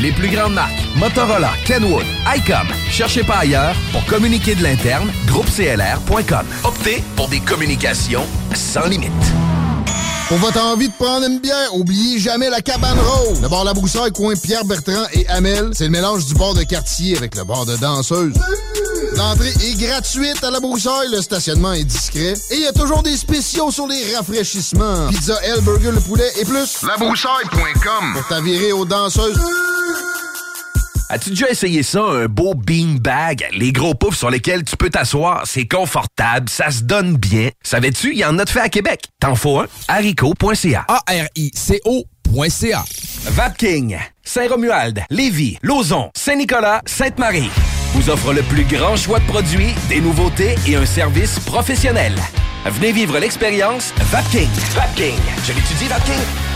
Les plus grandes marques, Motorola, Kenwood, ICOM. Cherchez pas ailleurs pour communiquer de l'interne, groupeclr.com. Optez pour des communications sans limite. Pour votre envie de prendre une bière, oubliez jamais la cabane rose. Le bar La Broussaille, coin Pierre Bertrand et Amel, c'est le mélange du bar de quartier avec le bar de danseuse. L'entrée est gratuite à La Broussaille, le stationnement est discret et il y a toujours des spéciaux sur les rafraîchissements. Pizza, L, burger, le poulet et plus. Labroussaille.com Pour t'avirer aux danseuses. As-tu déjà essayé ça, un beau bean bag? Les gros poufs sur lesquels tu peux t'asseoir, c'est confortable, ça se donne bien. Savais-tu, il y en a de fait à Québec. T'en faut un? haricot.ca. A-R-I-C-O.ca. Vapking, Saint-Romuald, Lévis, Lauson, Saint-Nicolas, Sainte-Marie vous offre le plus grand choix de produits, des nouveautés et un service professionnel. Venez vivre l'expérience Vapking. Vapking. Je l'étudie, Vapking?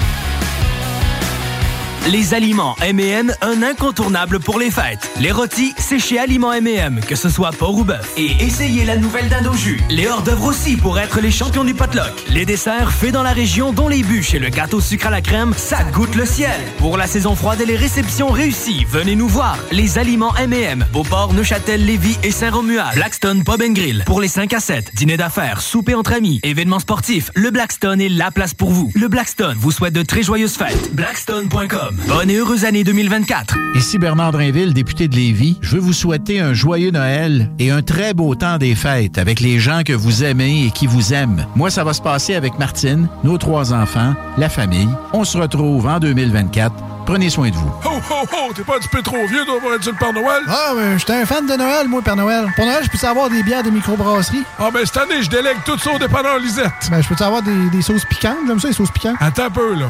Les aliments M&M, un incontournable pour les fêtes. Les rôtis, c'est chez Aliments M&M, que ce soit porc ou bœuf. Et essayez la nouvelle dinde jus. Les hors-d'œuvre aussi pour être les champions du potluck. Les desserts faits dans la région, dont les bûches et le gâteau sucre à la crème, ça goûte le ciel. Pour la saison froide et les réceptions réussies, venez nous voir. Les aliments M&M, Beauport, Neuchâtel, Lévis et Saint-Romuald. Blackstone Pub and Grill. Pour les 5 à 7, dîner d'affaires, souper entre amis, événements sportifs, le Blackstone est la place pour vous. Le Blackstone vous souhaite de très joyeuses fêtes. Blackstone.com. Bonne et heureuse année 2024. Ici Bernard Drinville, député de Lévis. Je veux vous souhaiter un joyeux Noël et un très beau temps des fêtes avec les gens que vous aimez et qui vous aiment. Moi, ça va se passer avec Martine, nos trois enfants, la famille. On se retrouve en 2024. Prenez soin de vous. Ho, ho, ho! T'es pas un petit peu trop vieux, toi, pour être le Père Noël? Ah, mais j'étais un fan de Noël, moi, Père Noël. Pour Noël, je peux avoir des bières de microbrasserie? Ah, ben cette année, je délègue tout ça au dépanneur Lisette. Ben, je peux avoir des, des sauces piquantes? J'aime ça, les sauces piquantes. Attends un peu, là.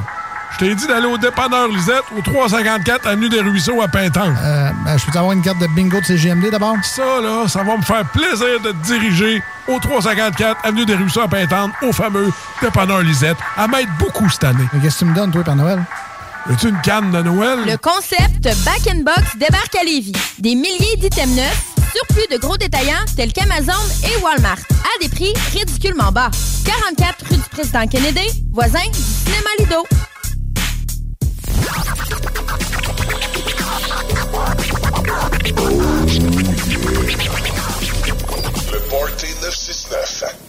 Je t'ai dit d'aller au dépanneur Lisette, au 354 Avenue des Ruisseaux à Pintan. Euh, ben, je peux avoir une carte de bingo de CGMD d'abord? Ça, là, ça va me faire plaisir de te diriger au 354 Avenue des Ruisseaux à Pintan, au fameux dépanneur Lisette, à m'aide beaucoup cette année. Mais qu'est-ce que tu me donnes, toi, Père Noël? As-tu une canne de Noël? Le concept Back in Box débarque à Lévis. Des milliers d'items neufs, surplus de gros détaillants tels qu'Amazon et Walmart, à des prix ridiculement bas. 44 rue du Président Kennedy, voisin du cinéma Lido. Le Party 969.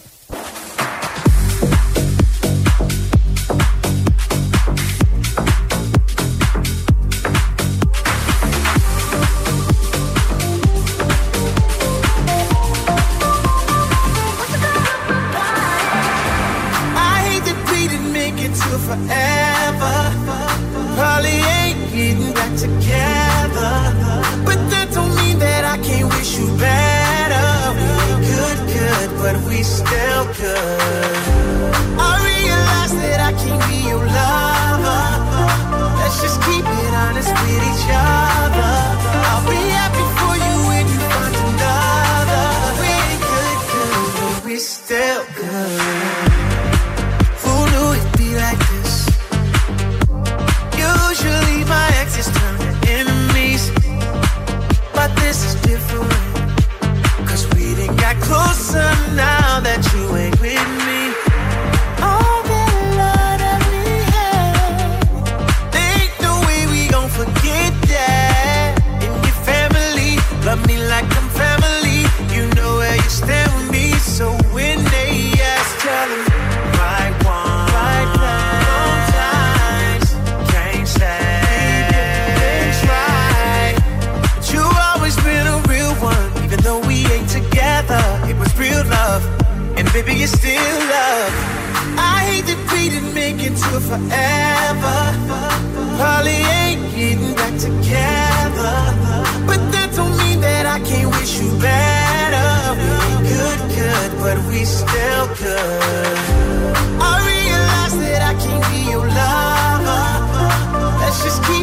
Baby, it's still love. I hate that we didn't make it to forever. Probably ain't getting back together, but that don't mean that I can't wish you better. We good, good, but we still good. I realize that I can't be your lover. Let's just keep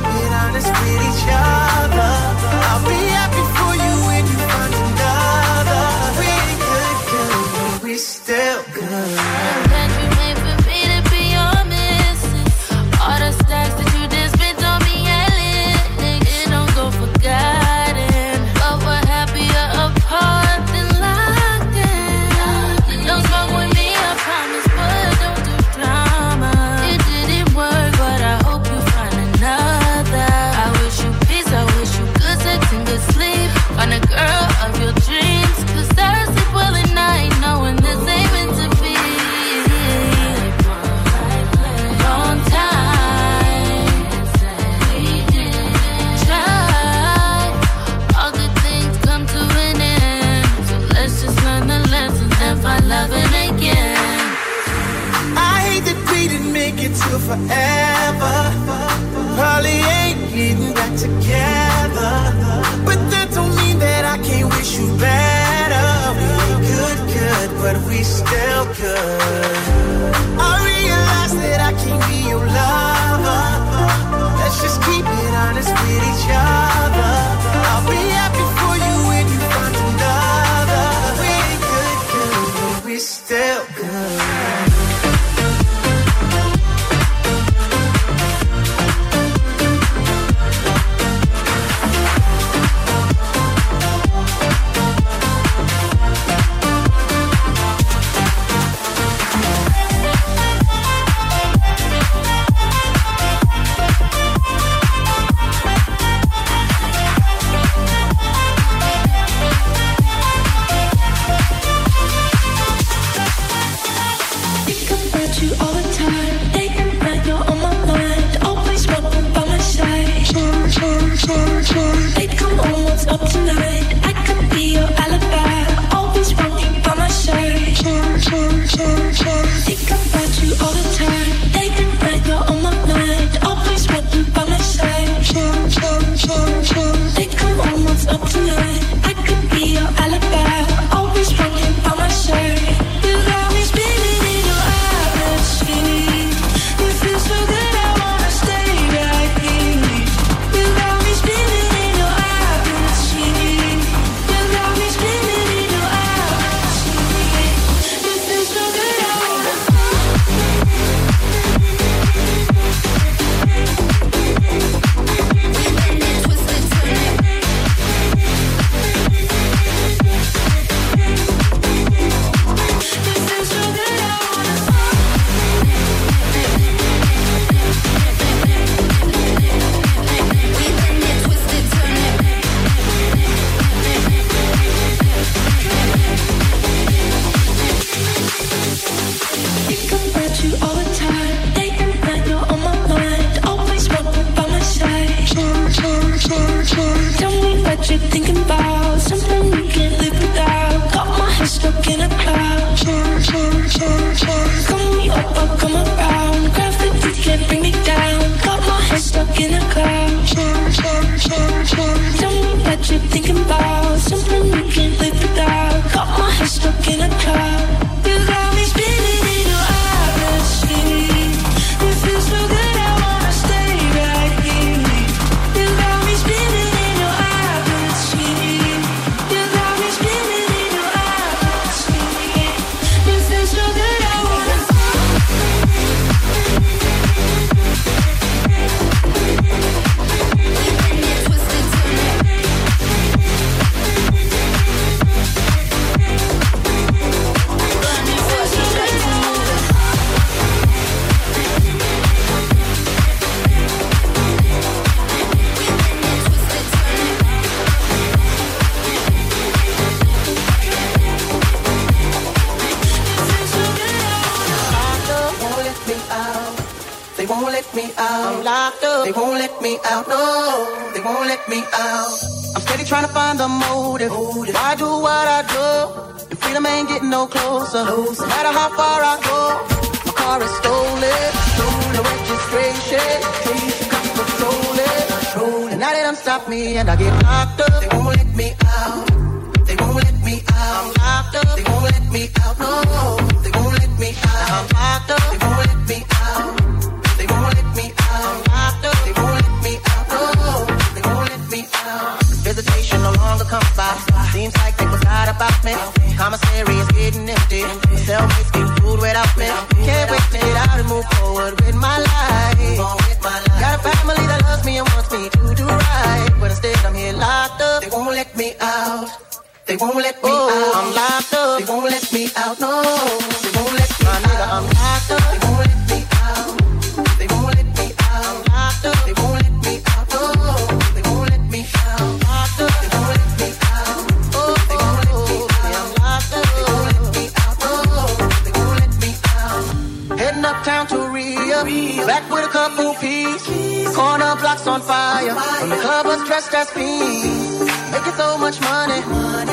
caffeine. Making so much money.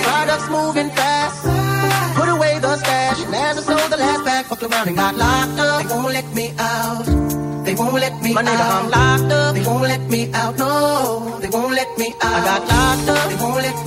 Products moving fast. Put away the stash. And as I sold the last bag, fucked around and got locked up. They won't let me out. They won't let me My out. I'm locked up. They won't let me out. No, they won't let me out. I got locked up. They won't let me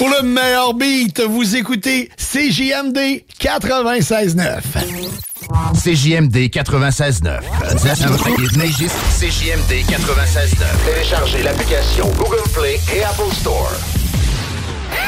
Pour le meilleur beat, vous écoutez CJMD 96.9. CJMD 96.9. CJMD 96.9. Téléchargez l'application Google Play et Apple Store.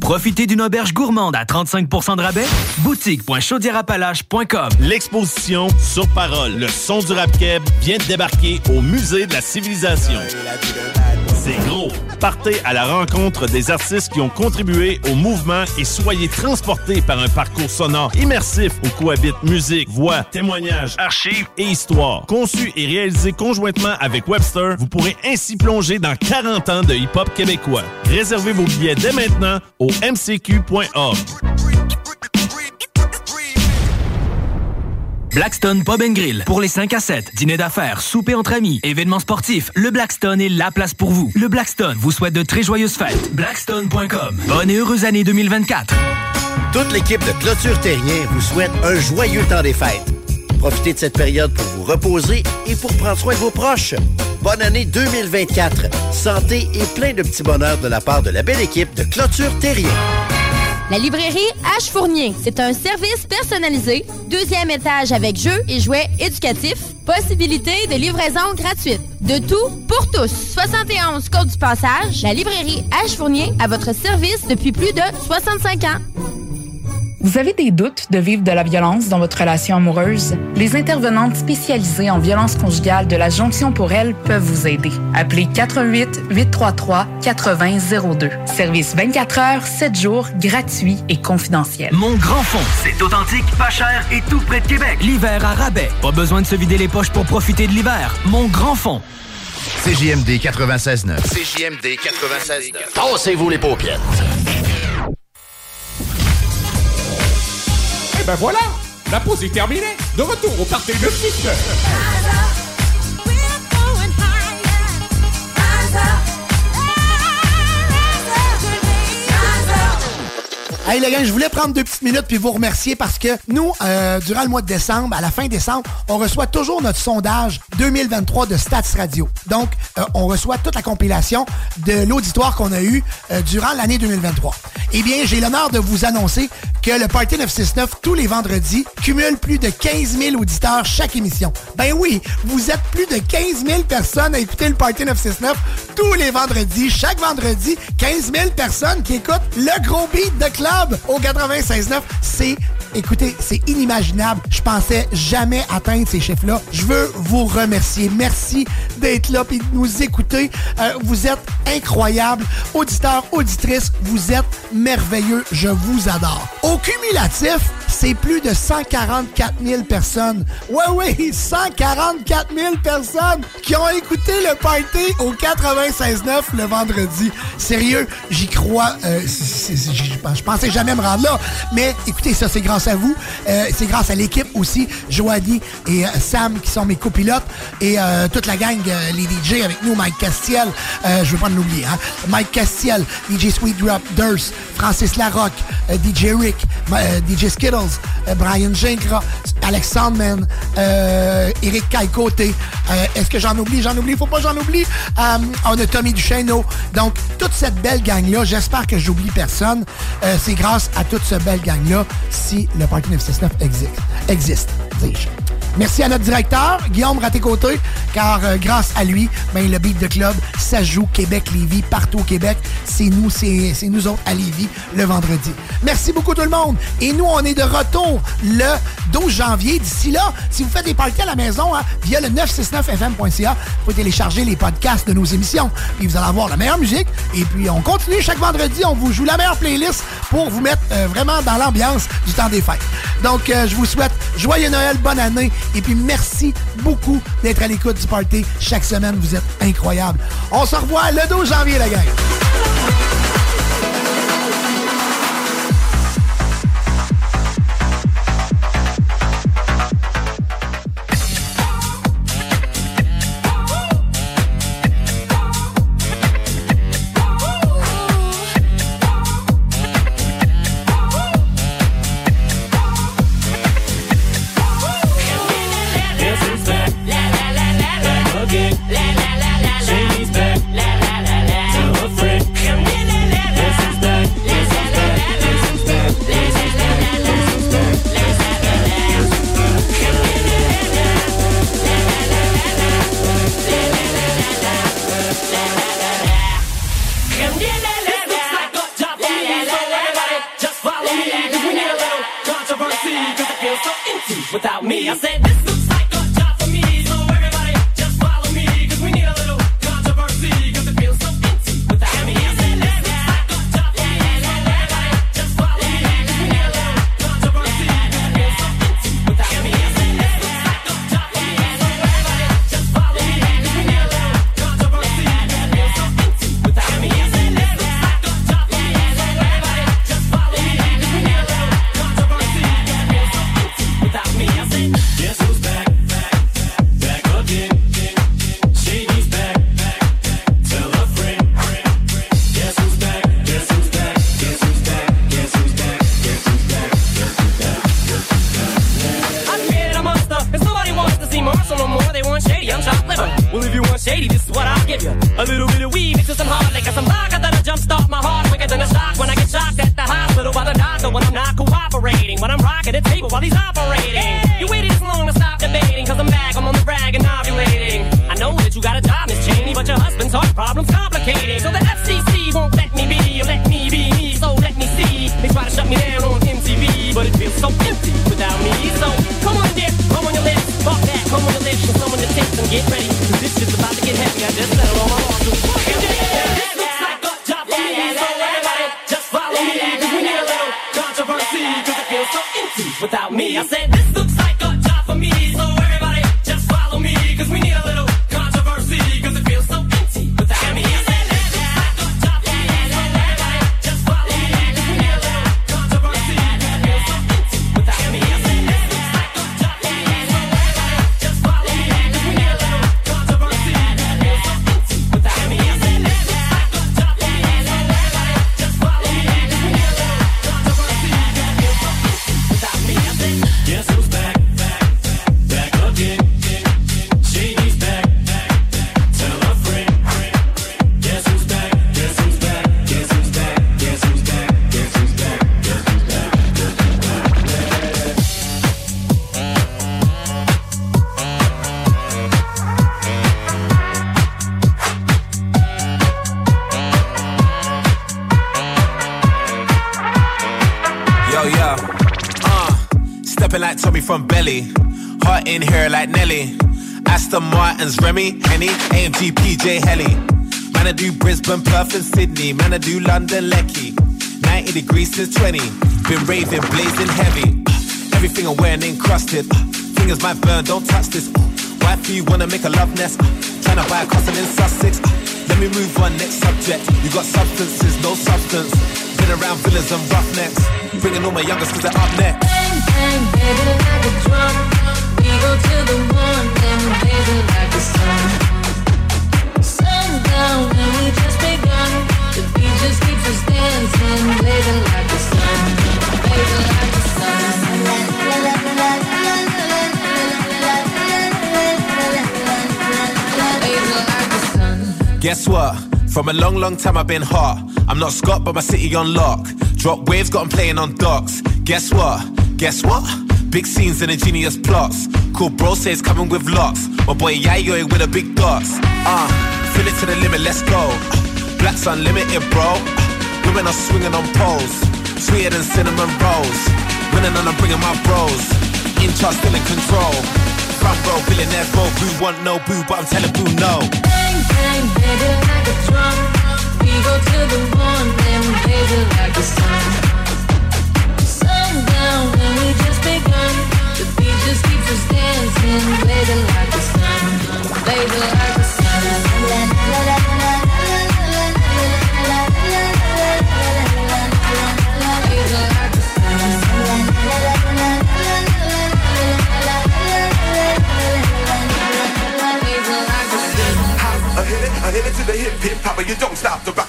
Profitez d'une auberge gourmande à 35% de rabais? Boutique.chaudierapalache.com L'exposition Sur Parole, le son du rap keb vient de débarquer au Musée de la Civilisation. C'est gros. Partez à la rencontre des artistes qui ont contribué au mouvement et soyez transportés par un parcours sonore immersif où cohabitent musique, voix, témoignages, archives et histoire. Conçu et réalisé conjointement avec Webster, vous pourrez ainsi plonger dans 40 ans de hip-hop québécois. Réservez vos billets dès maintenant au mcq.org. Blackstone Pub and Grill. Pour les 5 à 7, dîner d'affaires, souper entre amis, événements sportifs, le Blackstone est la place pour vous. Le Blackstone vous souhaite de très joyeuses fêtes. Blackstone.com. Bonne et heureuse année 2024. Toute l'équipe de Clôture Terrien vous souhaite un joyeux temps des fêtes. Profitez de cette période pour vous reposer et pour prendre soin de vos proches. Bonne année 2024. Santé et plein de petits bonheurs de la part de la belle équipe de Clôture Terrien. La librairie H Fournier, c'est un service personnalisé, deuxième étage avec jeux et jouets éducatifs, possibilité de livraison gratuite. De tout pour tous. 71 Côte du Passage, la librairie H Fournier à votre service depuis plus de 65 ans. Vous avez des doutes de vivre de la violence dans votre relation amoureuse? Les intervenantes spécialisées en violence conjugale de la Jonction pour elle peuvent vous aider. Appelez 88 833 8002. Service 24 heures, 7 jours, gratuit et confidentiel. Mon grand fond, c'est authentique, pas cher et tout près de Québec. L'hiver à rabais. Pas besoin de se vider les poches pour profiter de l'hiver. Mon grand fond. CJMD 96.9. CJMD 96.9. Tassez-vous les paupières. Ben voilà, la pause est terminée. De retour au party de 6 Hey les gars, je voulais prendre deux petites minutes puis vous remercier parce que nous, euh, durant le mois de décembre, à la fin décembre, on reçoit toujours notre sondage 2023 de Stats Radio. Donc, euh, on reçoit toute la compilation de l'auditoire qu'on a eu euh, durant l'année 2023. Eh bien, j'ai l'honneur de vous annoncer que le Party 969, tous les vendredis, cumule plus de 15 000 auditeurs chaque émission. Ben oui, vous êtes plus de 15 000 personnes à écouter le Party 969 tous les vendredis. Chaque vendredi, 15 000 personnes qui écoutent le gros beat de club au 96.9. C'est Écoutez, c'est inimaginable. Je pensais jamais atteindre ces chiffres-là. Je veux vous remercier. Merci d'être là et de nous écouter. Euh, vous êtes incroyables. Auditeurs, auditrices, vous êtes merveilleux. Je vous adore. Au cumulatif, c'est plus de 144 000 personnes. Ouais, oui, 144 000 personnes qui ont écouté le party au 96.9 le vendredi. Sérieux, j'y crois. euh, je pensais jamais me rendre là. Mais écoutez, ça, c'est à vous. Euh, c'est grâce à l'équipe aussi, Joanie et euh, Sam qui sont mes copilotes et euh, toute la gang, les DJ avec nous, Mike Castiel, je veux pas l'oublier, hein? Mike Castiel, DJ Sweet Drop, Durst, Francis Larocque, DJ Rick, DJ Skittles, Brian Gincra, Alex Sandman, Eric. Euh, Est-ce que j'en oublie? J'en oublie, faut pas j'en oublie. On a Tommy Duchesneau. Donc, toute cette belle gang-là, j'espère que j'oublie personne. C'est grâce à toute cette belle gang-là si le Parti 969 existe. Existe, dis-je. Merci à notre directeur, Guillaume Raté-Côté, car euh, grâce à lui, ben, le beat de club, ça joue Québec-Lévis, partout au Québec. C'est nous, c'est nous autres à Lévis, le vendredi. Merci beaucoup tout le monde. Et nous, on est de retour le 12 janvier. D'ici là, si vous faites des parties à la maison, hein, via le 969fm.ca, vous pouvez télécharger les podcasts de nos émissions. Puis vous allez avoir la meilleure musique. Et puis, on continue chaque vendredi. On vous joue la meilleure playlist pour vous mettre euh, vraiment dans l'ambiance du temps des fêtes. Donc, euh, je vous souhaite joyeux Noël, bonne année. Et puis, merci beaucoup d'être à l'écoute du party chaque semaine. Vous êtes incroyables. On se revoit le 12 janvier, la gang. DJ Helly. Man, I do Brisbane, Perth, and Sydney. Man, I do London, Lecky. 90 degrees to 20. Been raving, blazing heavy. Uh, everything I'm wearing encrusted. Uh, fingers might burn, don't touch this. Uh, Wifey wanna make a love nest. Tryna buy a castle in Sussex. Let me move on, next subject. You got substances, no substance. Been around villas and roughnecks. Bringing all my youngest cause they're up next. Bang, bang, baby, like a drum. We go to the one, then like the sun. Guess what? From a long, long time I've been hot. I'm not Scott, but my city on lock. Drop waves, got them playing on docks. Guess what? Guess what? Big scenes and ingenious plots. Cool bro says coming with lots. My boy Yayo with a big dots. Uh fill it to the limit, let's go. Black's unlimited, bro. Women are swinging on poles, sweeter than cinnamon rolls. Winning and I'm bringing my bros. In charge, still in control. Front row, billionaire, bro. Who want no boo, but I'm telling boo no. Bang, bang, baby, like a drum. We go till the morning, baby, like the sun. Sundown, when we just begun. The beat just keeps us dancing, baby, like the sun. Baby, like the sun. I hit it to the hip, hop, hopper. You don't stop the rock.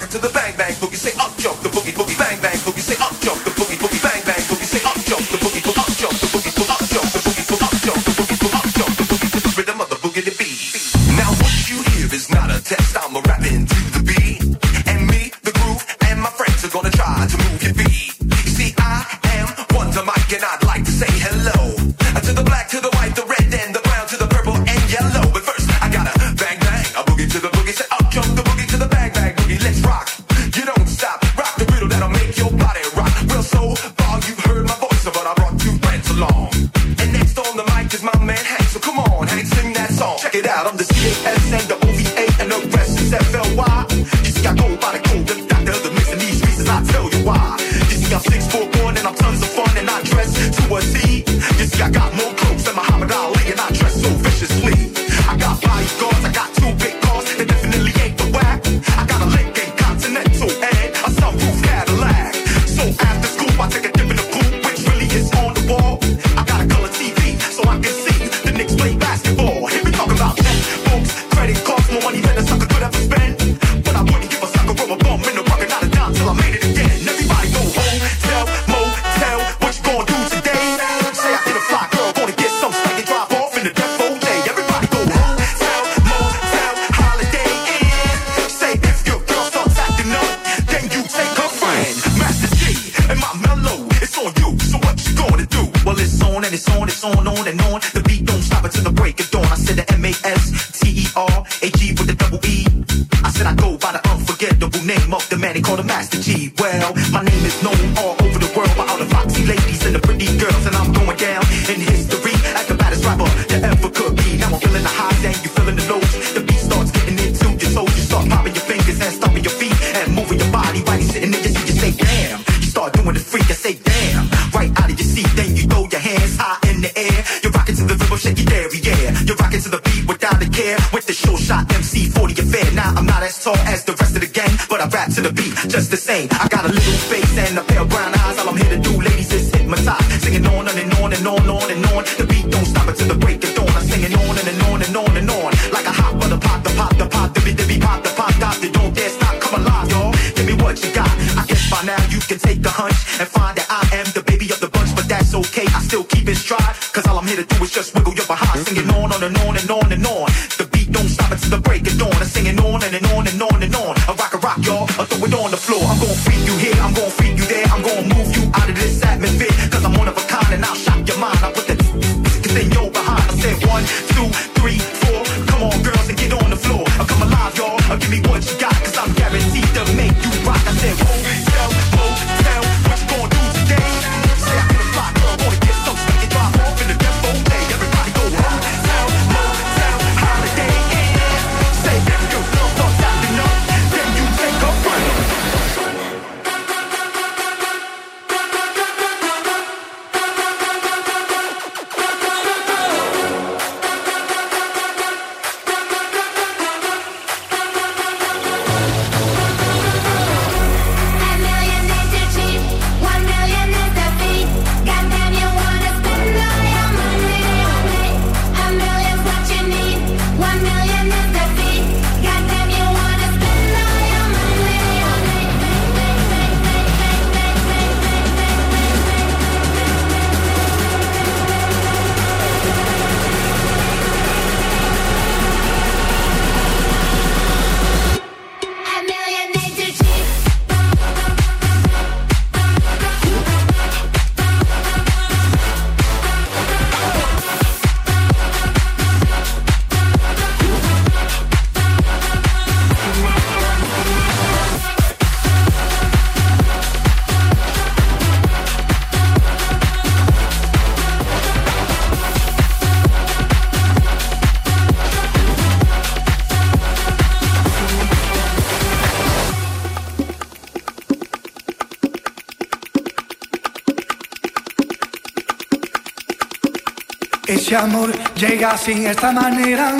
Ese amor llega sin esta manera,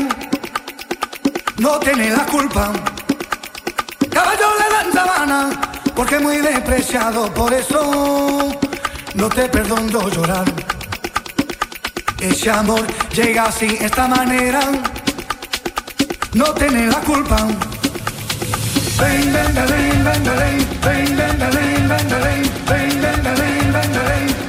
no tiene la culpa. Caballo le dan sabana, porque muy despreciado, por eso no te perdono llorar. Ese amor llega sin esta manera, no tiene la culpa. Ven, ven, ven, ven, ven, ven, ven, ven, ven, ven, ven, ven, ven, ven, ven, ven, ven,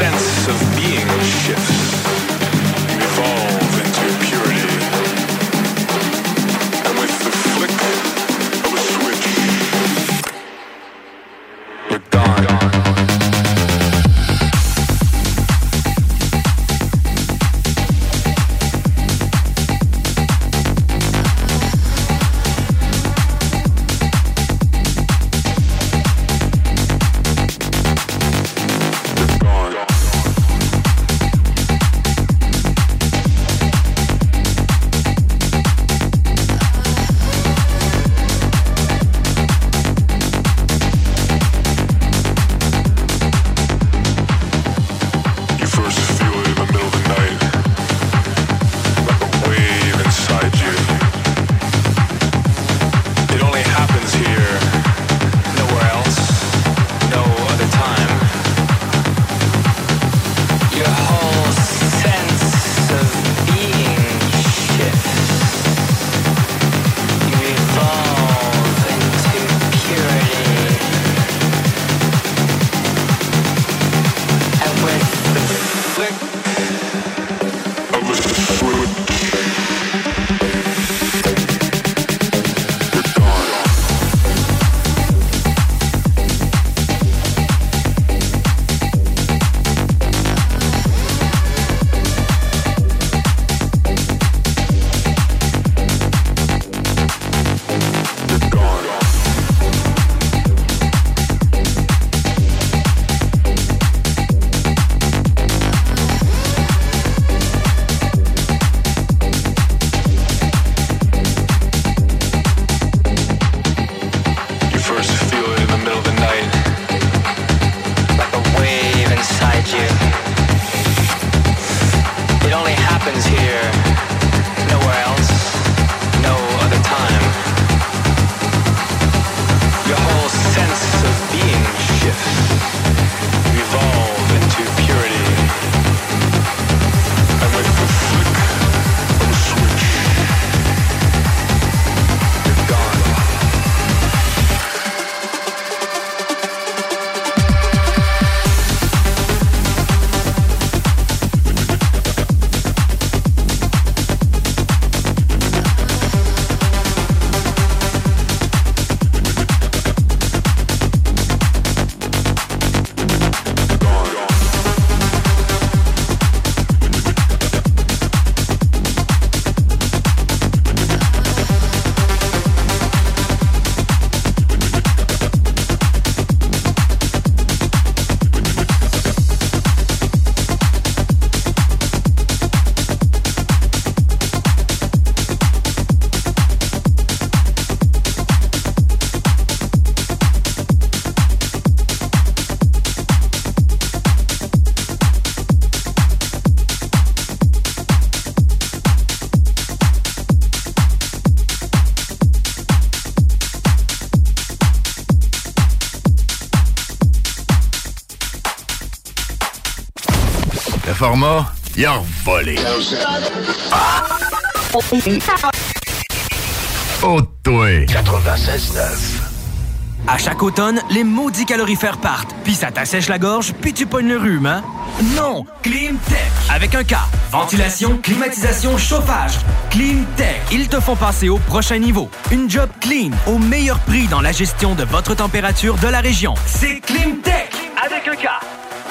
sense a volé. Oh, toi. 96.9. À chaque automne, les maudits calorifères partent, puis ça t'assèche la gorge, puis tu pognes le rhume, hein? Non! Climtech! Avec un K. Ventilation, climatisation, chauffage. Climtech. Ils te font passer au prochain niveau. Une job clean, au meilleur prix dans la gestion de votre température de la région. C'est Climtech! Avec un K.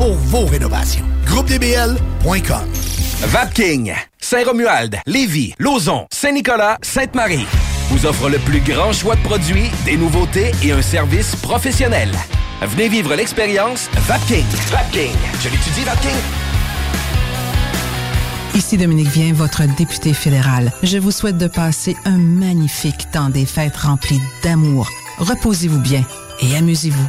pour vos rénovations. GroupeDBL.com Vapking, Saint-Romuald, Lévis, Lauson, Saint-Nicolas, Sainte-Marie vous offre le plus grand choix de produits, des nouveautés et un service professionnel. Venez vivre l'expérience Vapking. Vapking. Je l'étudie, Vapking. Ici Dominique Vien, votre député fédéral. Je vous souhaite de passer un magnifique temps des fêtes rempli d'amour. Reposez-vous bien et amusez-vous.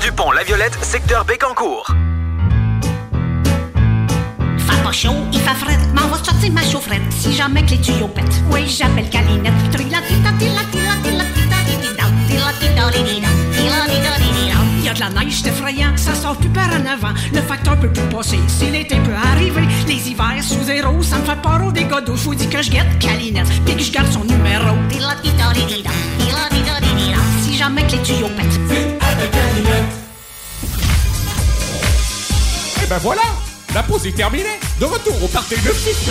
du pont La Violette, secteur Bécancourt. Fait pas chaud, il fait va ma chaufferette si jamais que les tuyaux pètent. Oui, j'appelle Calinette. Il y a de la neige, c'est effrayant, ça sort plus par en avant. Le facteur peut plus passer, si l'été peut arriver. Les hivers sous zéro, ça me fait peur au dégâts d'eau. Vous dis que je guette Calinette, puis que je garde son numéro. Jamais que les tuyaux pètent. Et ben voilà, la pause est terminée. De retour au party de 6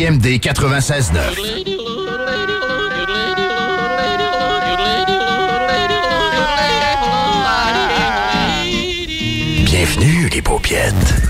CJMD 96.9. Bienvenue, les paupiètes.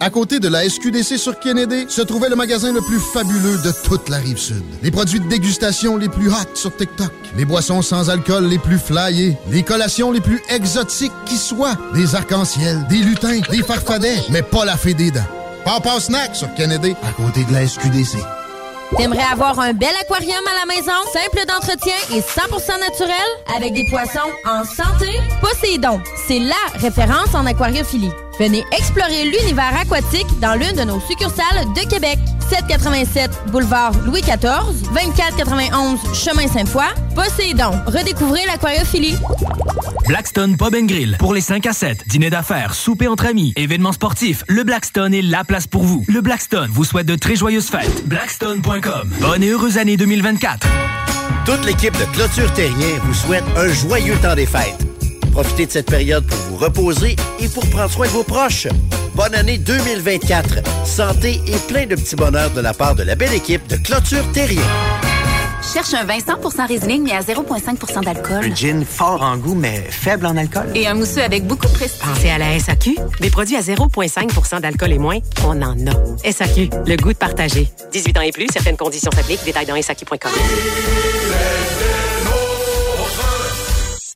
À côté de la SQDC sur Kennedy se trouvait le magasin le plus fabuleux de toute la rive sud. Les produits de dégustation les plus hot sur TikTok, les boissons sans alcool les plus flyées, les collations les plus exotiques qui soient, des arcs-en-ciel, des lutins, des farfadets, mais pas la fée des dents. Papa Snack sur Kennedy, à côté de la SQDC. T'aimerais avoir un bel aquarium à la maison, simple d'entretien et 100% naturel, avec des poissons en santé? Poséidon, c'est LA référence en aquariophilie. Venez explorer l'univers aquatique dans l'une de nos succursales de Québec. 787 boulevard Louis XIV, 2491 chemin Sainte-Foy. Poséidon, redécouvrez l'aquariophilie. Blackstone Pub and Grill. Pour les 5 à 7, dîner d'affaires, souper entre amis, événements sportifs, le Blackstone est la place pour vous. Le Blackstone vous souhaite de très joyeuses fêtes. Blackstone.com. Bonne et heureuse année 2024. Toute l'équipe de Clôture Terrien vous souhaite un joyeux temps des fêtes. Profitez de cette période pour vous reposer et pour prendre soin de vos proches. Bonne année 2024. Santé et plein de petits bonheurs de la part de la belle équipe de Clôture Terrien. Cherche un vin 100% Riesling, mais à 0,5% d'alcool. Un gin fort en goût, mais faible en alcool. Et un mousseux avec beaucoup de prestige. Pensez à la SAQ. Des produits à 0,5% d'alcool et moins, on en a. SAQ, le goût de partager. 18 ans et plus, certaines conditions s'appliquent. Détails dans SAQ.com.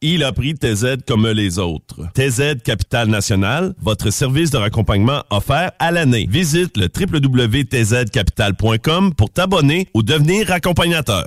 Il a pris TZ comme les autres. TZ Capital National, votre service de raccompagnement offert à l'année. Visite le www.tzcapital.com pour t'abonner ou devenir accompagnateur.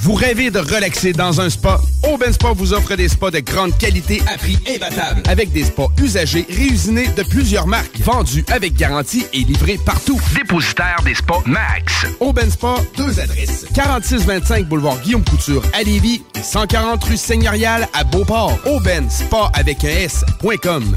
Vous rêvez de relaxer dans un spa? Aubin Spa vous offre des spas de grande qualité à prix imbattable. Avec des spas usagés, réusinés de plusieurs marques, vendus avec garantie et livrés partout. Dépositaire des spas Max. Aubin Spa, deux adresses. 4625 boulevard Guillaume Couture à Lévis et 140 rue Seigneurial à Beauport. Aubin Spa avec un S.com.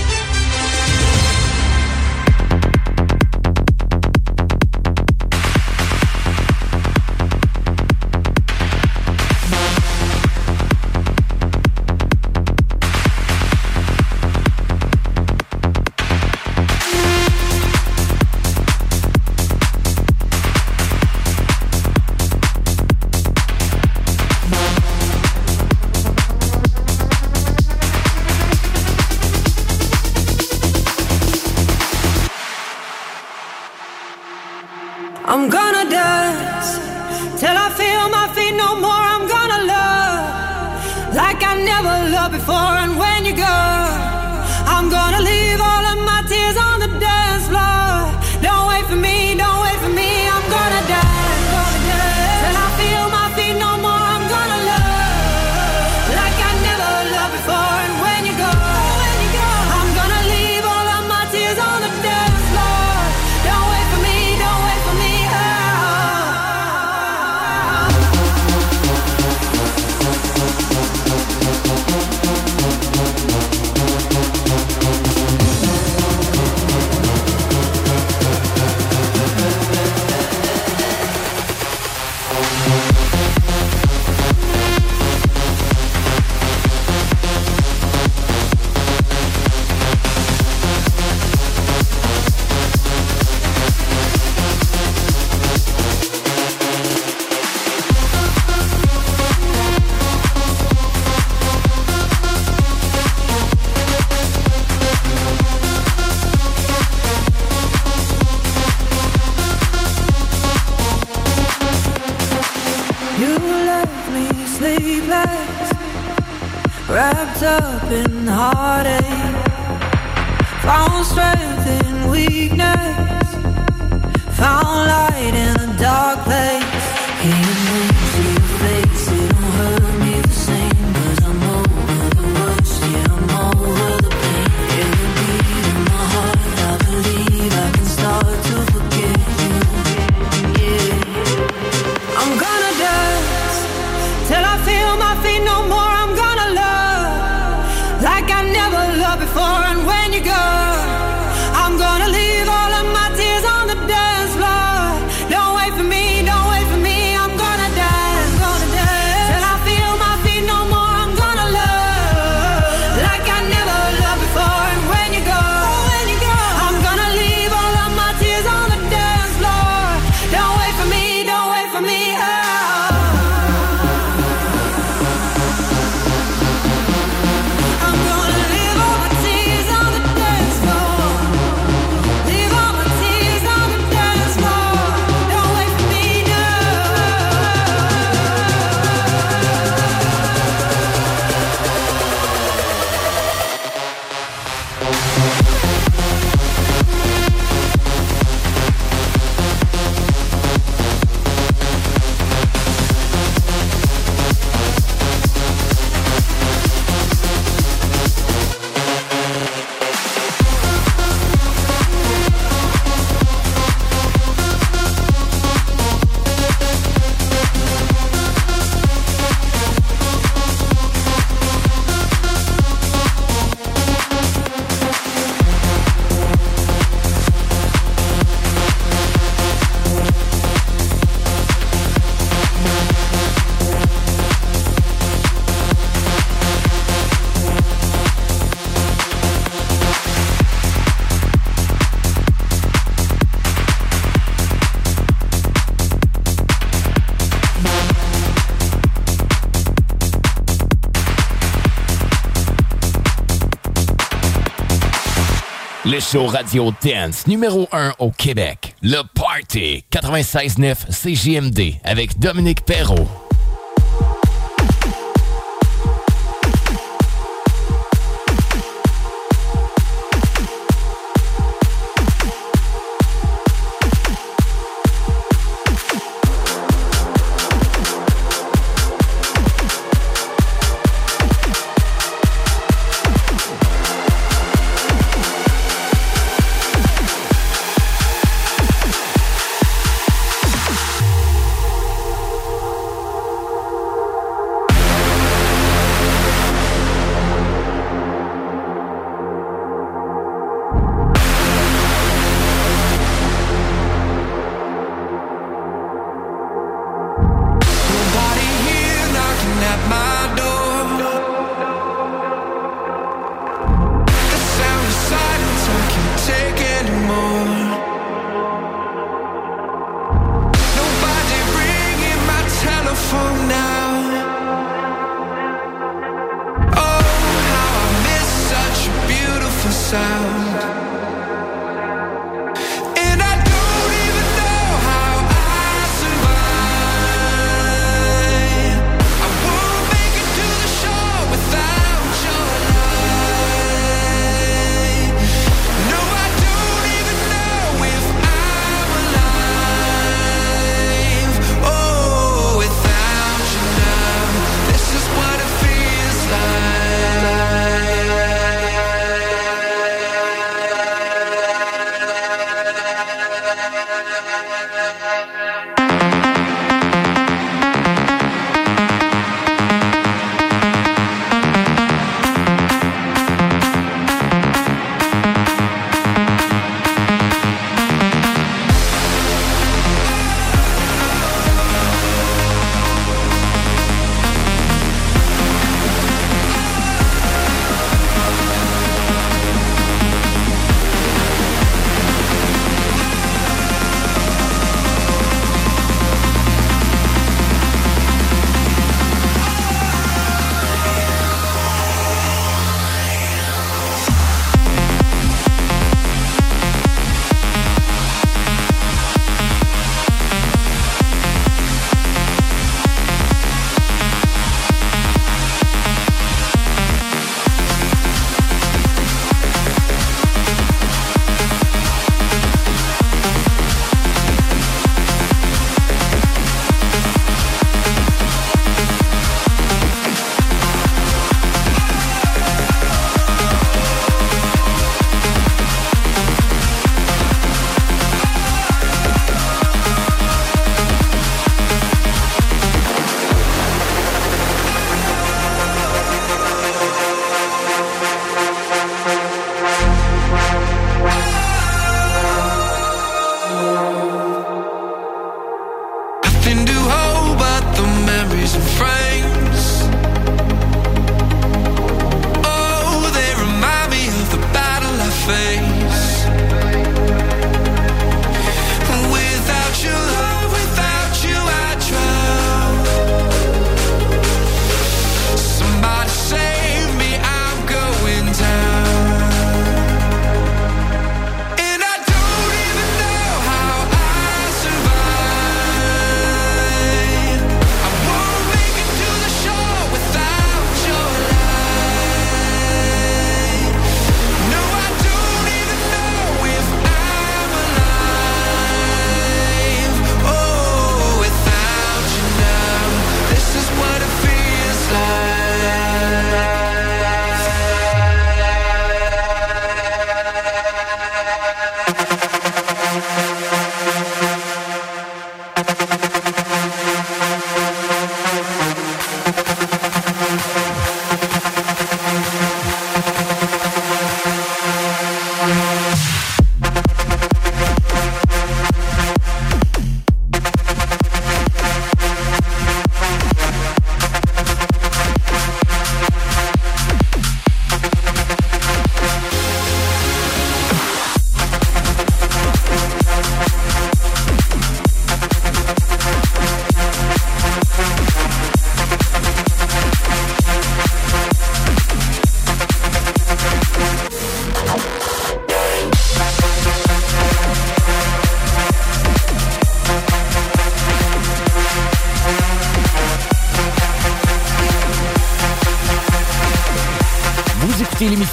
radio dance numéro 1 au Québec. Le Party 96.9 CJMD avec Dominique Perrault.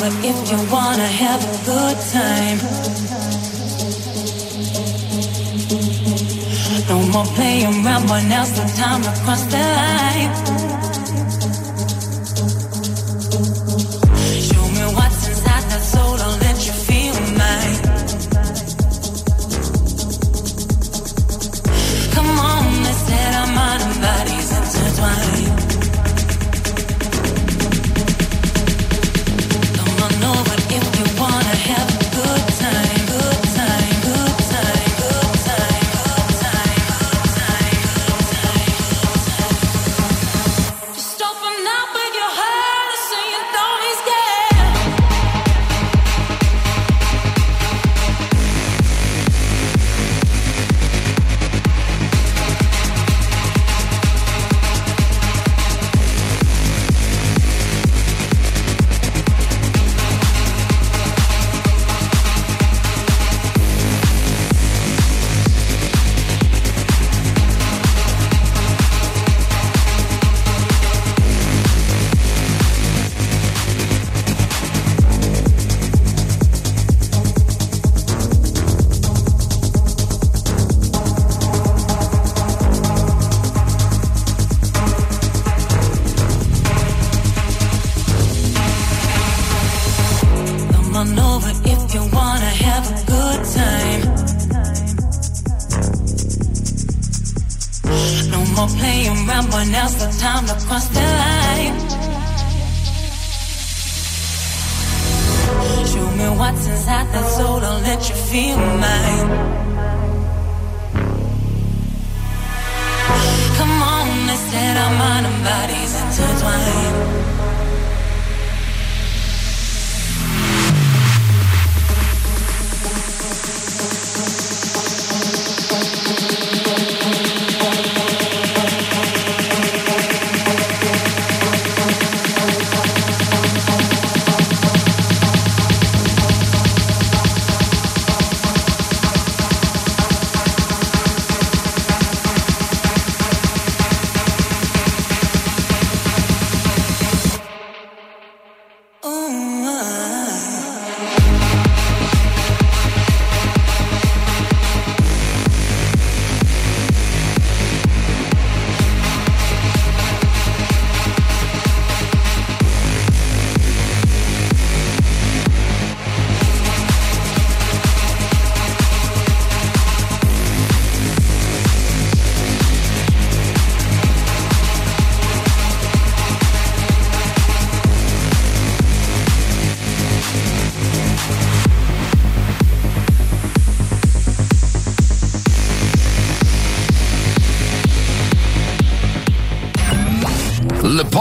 But if you wanna have a good time, no more playing around, when now's the time to cross the line.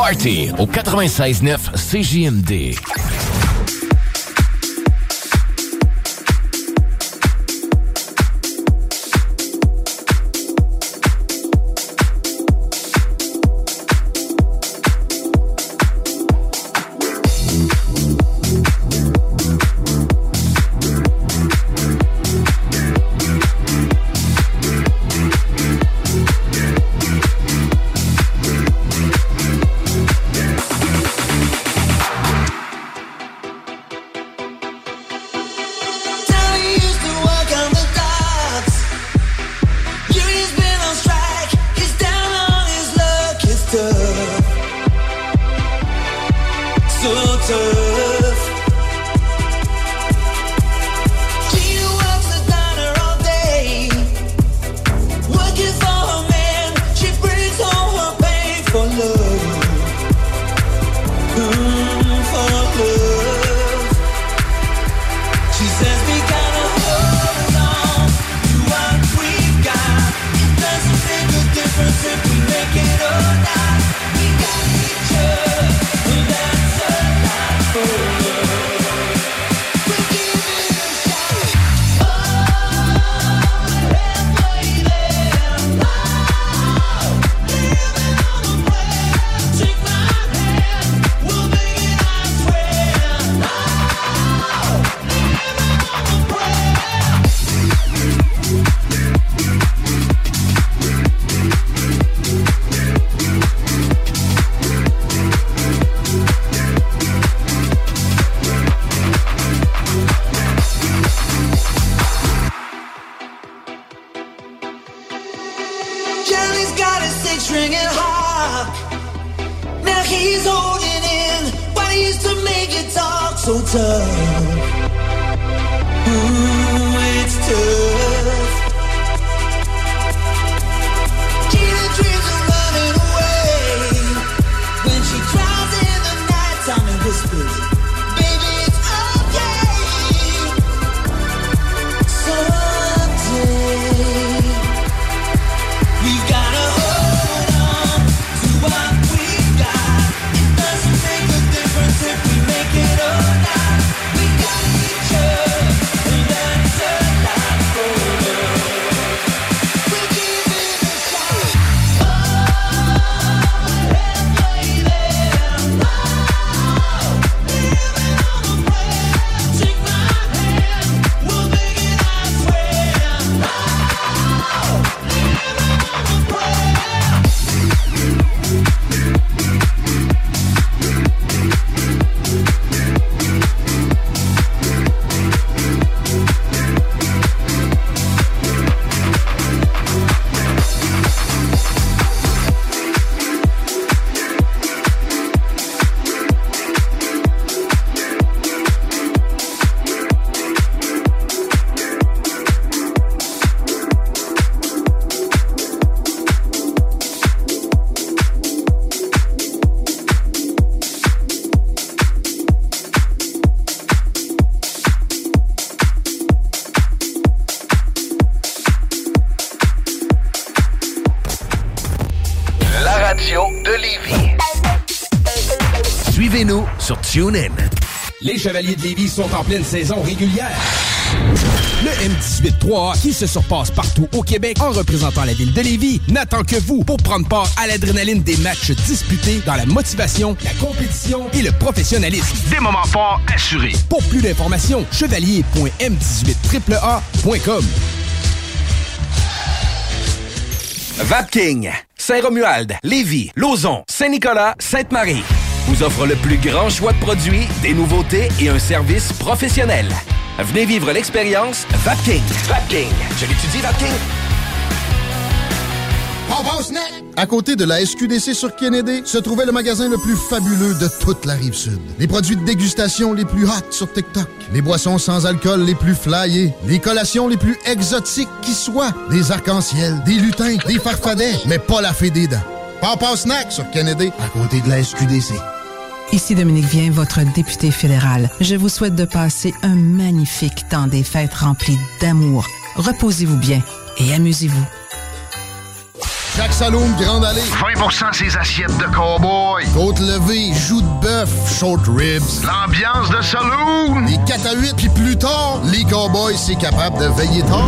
Party au 96.9 CJMD. TuneIn. Les Chevaliers de Lévis sont en pleine saison régulière. Le M18-3A, qui se surpasse partout au Québec en représentant la ville de Lévis, n'attend que vous pour prendre part à l'adrénaline des matchs disputés dans la motivation, la compétition et le professionnalisme. Des moments forts assurés. Pour plus d'informations, chevalier.m18AAA.com. Vapking, Saint-Romuald, Lévis, Lauson, Saint-Nicolas, Sainte-Marie vous offre le plus grand choix de produits, des nouveautés et un service professionnel. Venez vivre l'expérience Vapking. Vapking. Je l'étudie, Vapking. À côté de la SQDC sur Kennedy, se trouvait le magasin le plus fabuleux de toute la rive sud. Les produits de dégustation les plus hot sur TikTok, les boissons sans alcool les plus flyées, les collations les plus exotiques qui soient, des arcs-en-ciel, des lutins, des farfadets, mais pas la fée des dents. Papa Snack sur Kennedy, à côté de la SQDC. Ici Dominique Vien, votre député fédéral. Je vous souhaite de passer un magnifique temps des fêtes rempli d'amour. Reposez-vous bien et amusez-vous. Chaque Saloon Grande Allée. 20% ses assiettes de cowboy. Côte levée, joues de bœuf, short ribs. L'ambiance de saloon. Les 4 à 8, puis plus tard, les cowboys, c'est capable de veiller tard.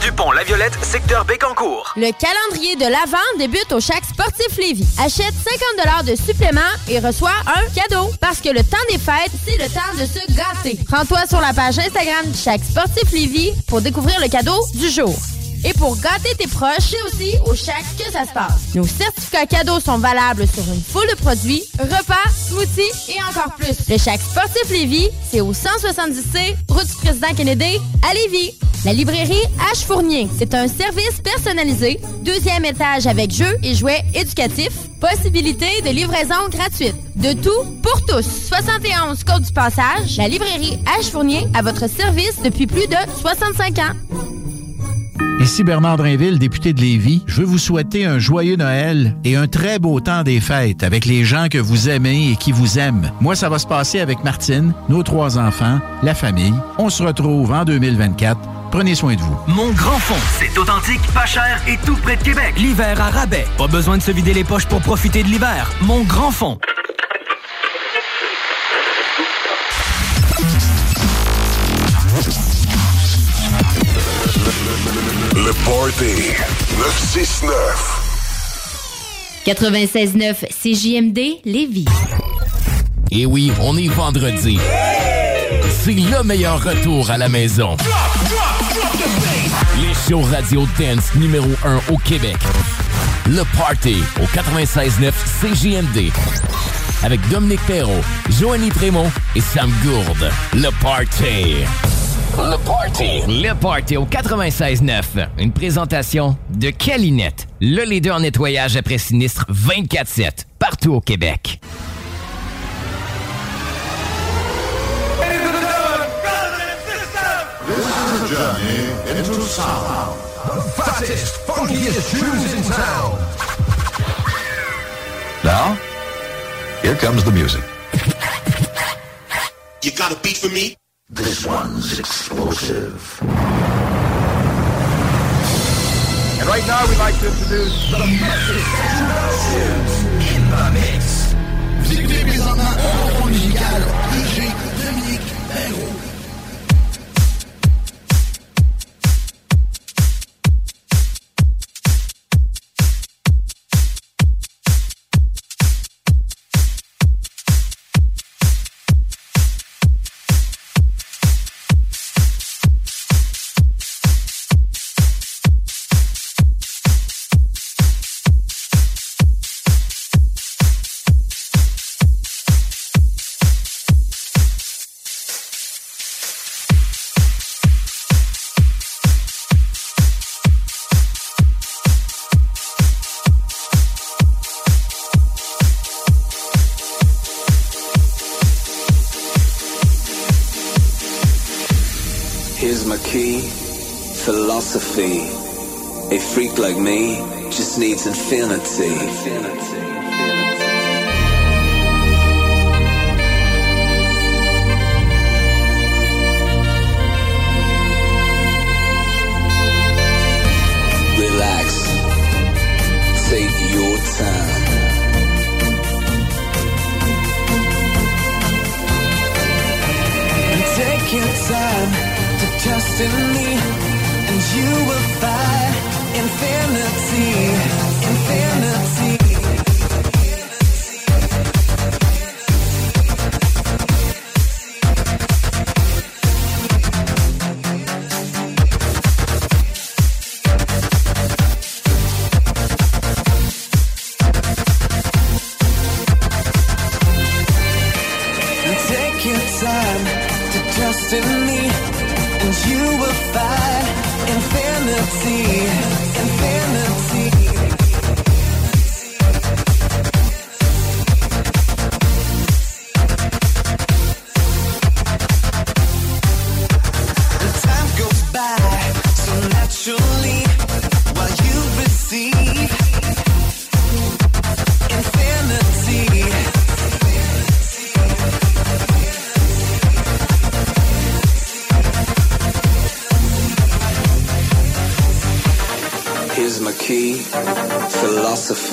du pont La Violette, secteur Bécancourt. Le calendrier de l'Avent débute au Chac Sportif Lévis. Achète 50 de supplément et reçois un cadeau. Parce que le temps des fêtes, c'est le temps de se gâter. Rends-toi sur la page Instagram du Chac Sportif Lévis pour découvrir le cadeau du jour. Et pour gâter tes proches, c'est aussi au Chac que ça se passe. Nos certificats cadeaux sont valables sur une foule de produits, repas, smoothies et encore plus. Le Chac Sportif Lévis, c'est au 170C, route du président Kennedy, à Lévis. La librairie H Fournier, c'est un service personnalisé, deuxième étage avec jeux et jouets éducatifs, possibilité de livraison gratuite. De tout pour tous. 71 Côte du Passage, la librairie H Fournier à votre service depuis plus de 65 ans. Ici Bernard Drinville, député de Lévis. Je veux vous souhaiter un joyeux Noël et un très beau temps des fêtes avec les gens que vous aimez et qui vous aiment. Moi, ça va se passer avec Martine, nos trois enfants, la famille. On se retrouve en 2024. Prenez soin de vous. Mon grand fond, c'est authentique, pas cher et tout près de Québec. L'hiver à rabais. Pas besoin de se vider les poches pour profiter de l'hiver. Mon grand fond. Le Party 969. 96.9 CJMD Lévis. Et Eh oui, on est vendredi. C'est le meilleur retour à la maison. Les shows radio dance numéro 1 au Québec. Le Party au 96.9 CJMD. Avec Dominique Perrault, Joanny Prémont et Sam Gourde. Le Party. Le Party. Le Party au 96.9. Une présentation de Calinette. Le leader en nettoyage après sinistre 24-7. Partout au Québec. This is a journey into sound. The fattest, funkiest tunes in town. Now, here comes the music. You got a beat for me? This one's explosive. And right now we'd like to introduce the in the mix. Vous écoutez présentement un like me just needs infinity. Relax,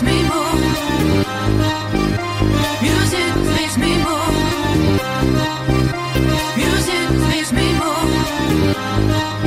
Music makes me move. Music makes me move.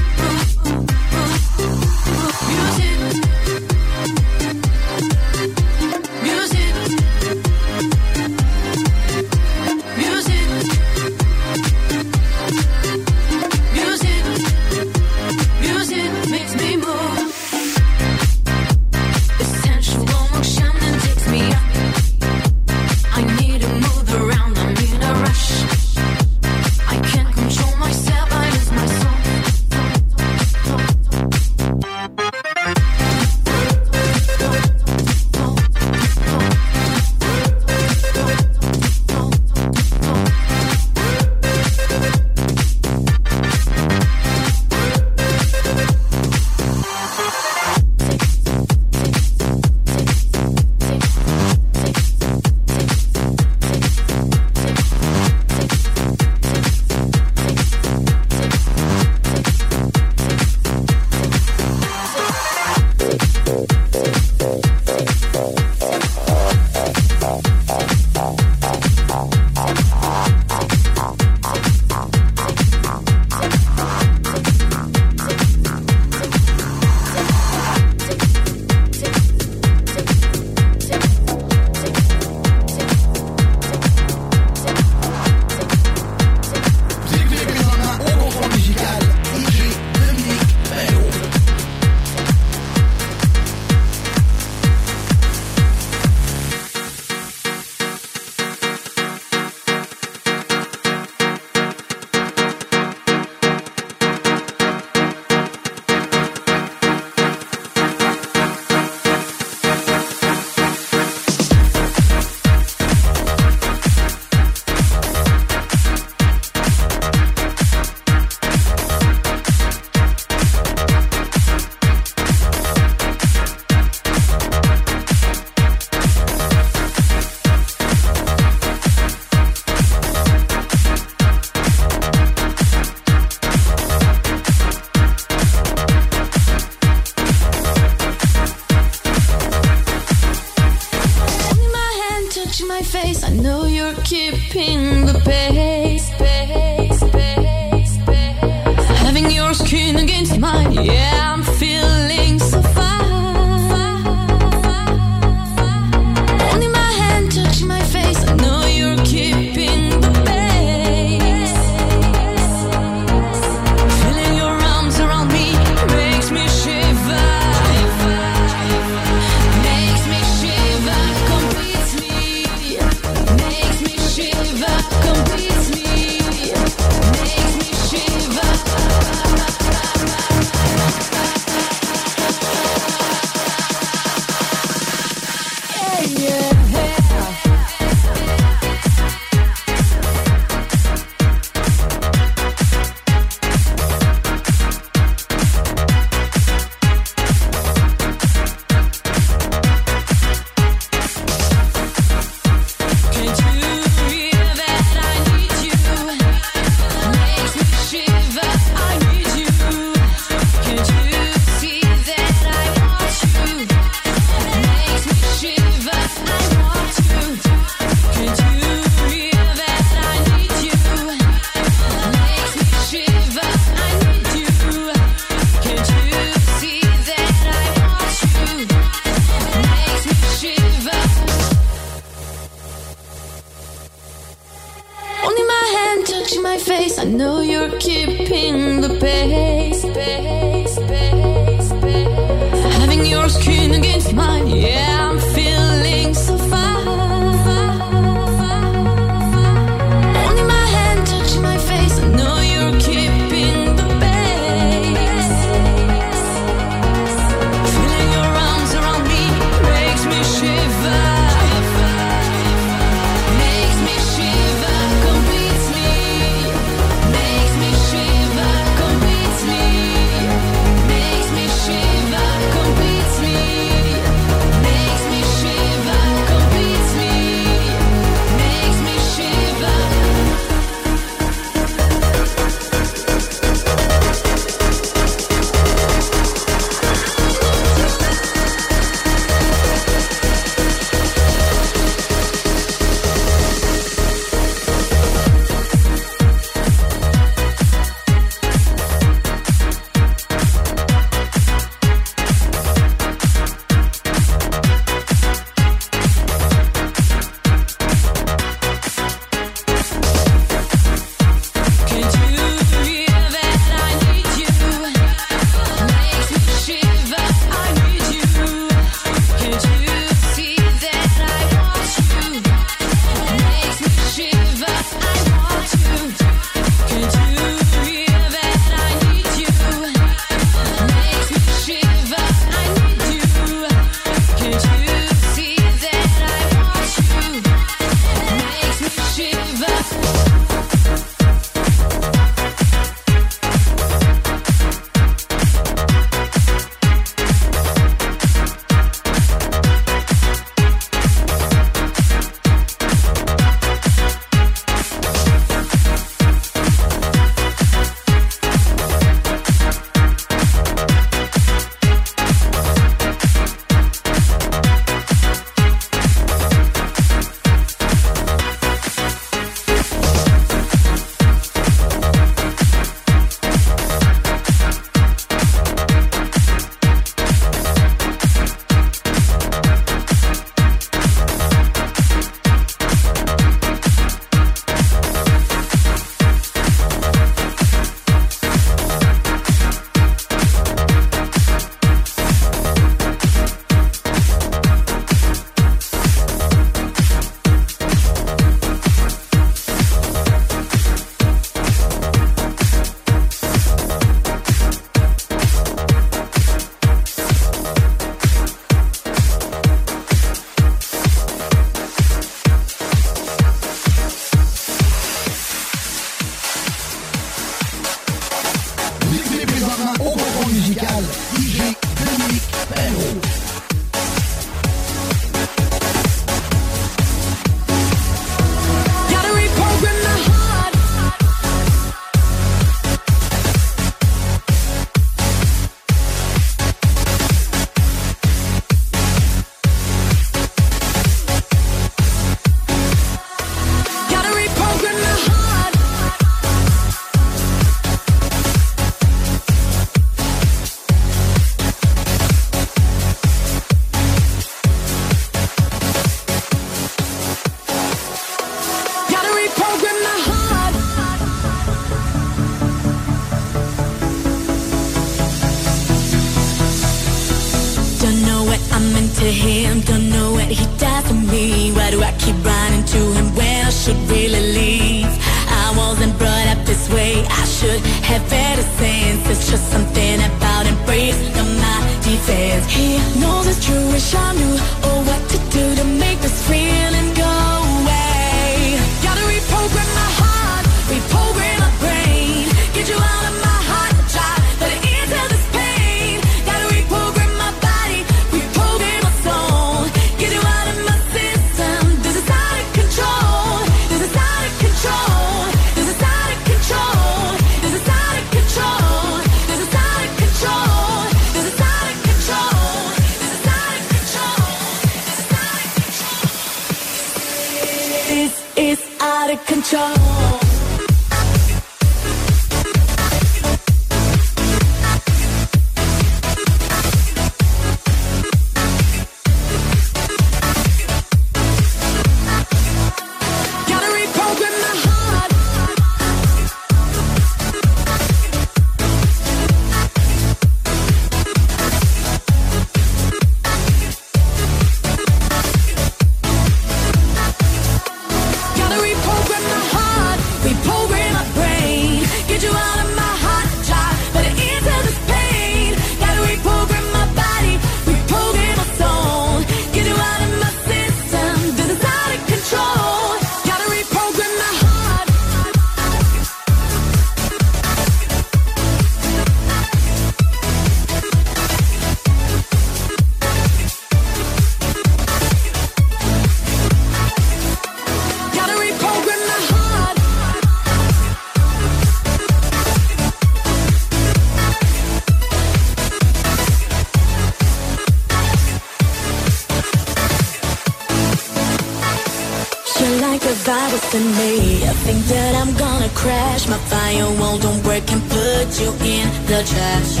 The.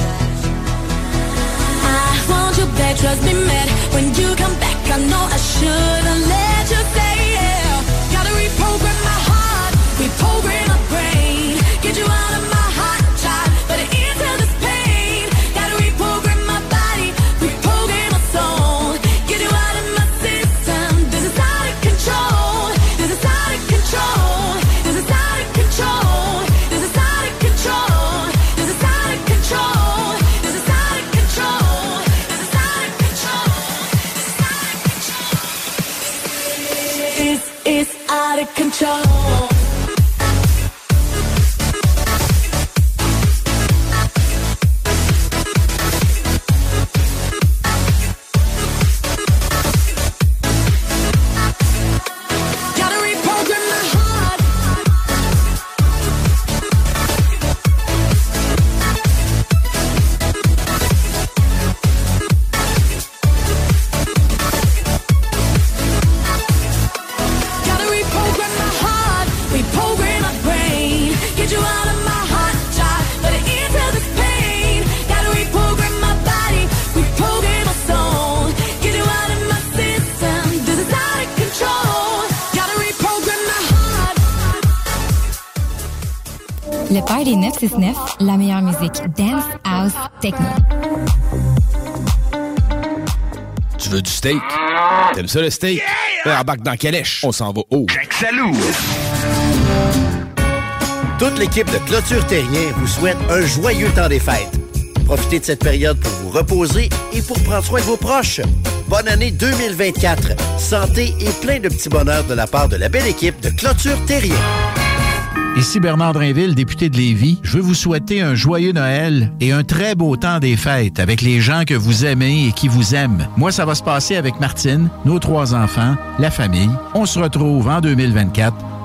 I want you back, trust me, Is out of control. Musique dance, house, techno. Tu veux du steak? T'aimes ça le steak? Yeah! Embarque dans Calèche. On s'en va haut. Jack Salou. Toute l'équipe de Clôture Terrien vous souhaite un joyeux temps des fêtes. Profitez de cette période pour vous reposer et pour prendre soin de vos proches. Bonne année 2024. Santé et plein de petits bonheurs de la part de la belle équipe de Clôture Terrien. Ici Bernard Drinville, député de Lévis. Je veux vous souhaiter un joyeux Noël et un très beau temps des fêtes avec les gens que vous aimez et qui vous aiment. Moi, ça va se passer avec Martine, nos trois enfants, la famille. On se retrouve en 2024.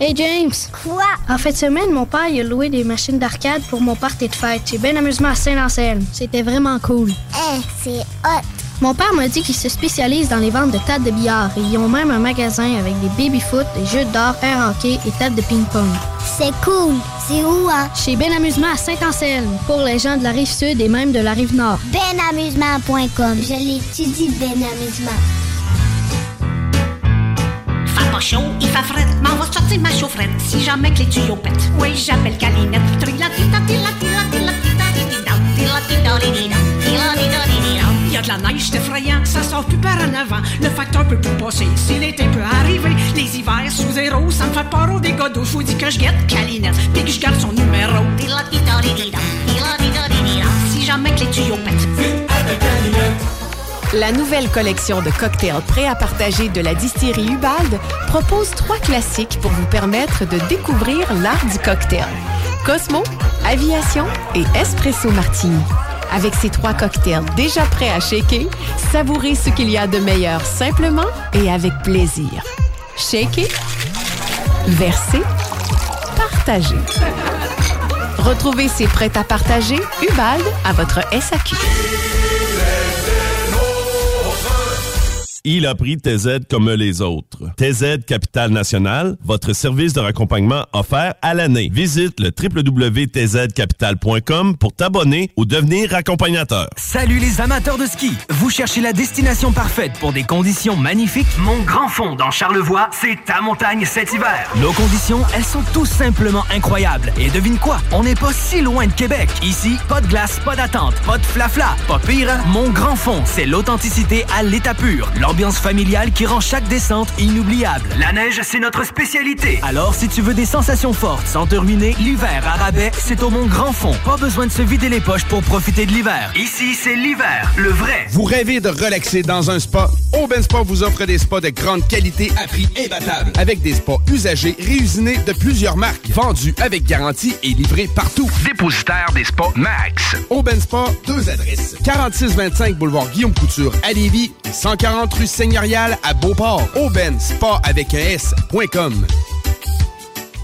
Hey James! Quoi? En fait, semaine, mon père il a loué des machines d'arcade pour mon party de fête. J'ai bien amusement à Saint-Anselme. C'était vraiment cool. Eh, c'est hot! Mon père m'a dit qu'il se spécialise dans les ventes de tables de billard et ils ont même un magasin avec des baby-foot, des jeux d'or, air hockey et tables de ping-pong. C'est cool! C'est où, hein? Chez Ben Amusement à Saint-Anselme, pour les gens de la rive sud et même de la rive nord. Benamusement.com. Je l'étudie, Ben Amusement. Pas chaud, il fait fret, m'en va sortir ma chaufferette si jamais que les tuyaux pètent. Oui, j'appelle Calinette. Il y a de la neige, c'est effrayant, ça sort plus par en avant. Le facteur peut plus passer, si l'été peut arriver. Les hivers sous zéro, ça me fait peur au dégâts d'eau. Vous dis que je guette Calinette, puis que je garde son numéro. Si jamais que les tuyaux pètent. La nouvelle collection de cocktails prêts à partager de la distillerie Ubald propose trois classiques pour vous permettre de découvrir l'art du cocktail. Cosmo, Aviation et Espresso Martini. Avec ces trois cocktails déjà prêts à shaker, savourez ce qu'il y a de meilleur simplement et avec plaisir. Shaker, verser, partager. Retrouvez ces prêts à partager Ubald à votre SAQ. Il a pris TZ comme les autres. TZ Capital National, votre service de raccompagnement offert à l'année. Visite le www.tzcapital.com pour t'abonner ou devenir accompagnateur. Salut les amateurs de ski! Vous cherchez la destination parfaite pour des conditions magnifiques? Mon Grand Fond dans Charlevoix, c'est ta montagne cet hiver. Nos conditions, elles sont tout simplement incroyables. Et devine quoi? On n'est pas si loin de Québec. Ici, pas de glace, pas d'attente, pas de flafla. Pas pire, hein? Mon Grand Fond, c'est l'authenticité à l'état pur. Ambiance familiale qui rend chaque descente inoubliable. La neige, c'est notre spécialité. Alors, si tu veux des sensations fortes sans te ruiner, l'hiver à rabais, c'est au Mont Grand Fond. Pas besoin de se vider les poches pour profiter de l'hiver. Ici, c'est l'hiver, le vrai. Vous rêvez de relaxer dans un spa? Auben Spa vous offre des spas de grande qualité à prix imbattable. Avec des spas usagés, réusinés de plusieurs marques, vendus avec garantie et livrés partout. Dépositaire des spas Max. Auben Spa, deux adresses. 4625 boulevard Guillaume Couture à Lévis et 140 rue Seigneurial à Beauport. Auben Spa avec un S.com.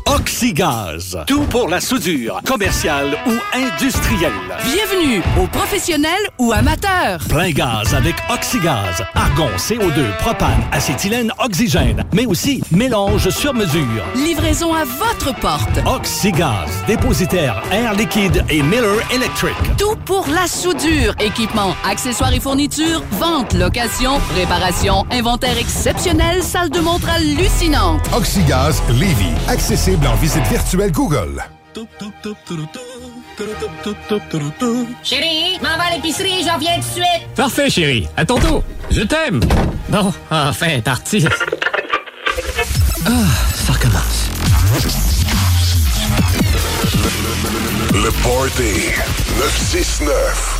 Oxygaz. Tout pour la soudure, commerciale ou industrielle. Bienvenue aux professionnels ou amateurs. Plein gaz avec Oxygaz. Argon, CO2, propane, acétylène, oxygène. Mais aussi mélange sur mesure. Livraison à votre porte. Oxygaz. Dépositaire Air Liquide et Miller Electric. Tout pour la soudure. Équipement, accessoires et fournitures, vente, location, réparation, inventaire exceptionnel, salle de montre hallucinante. Oxygaz Levy. Accessible en visite virtuelle Google. Chérie, m'en va à l'épicerie, j'en viens tout de suite. Parfait, chérie. À tantôt. Je t'aime. Bon, enfin, parti. Ah, ça recommence. Le Party 969.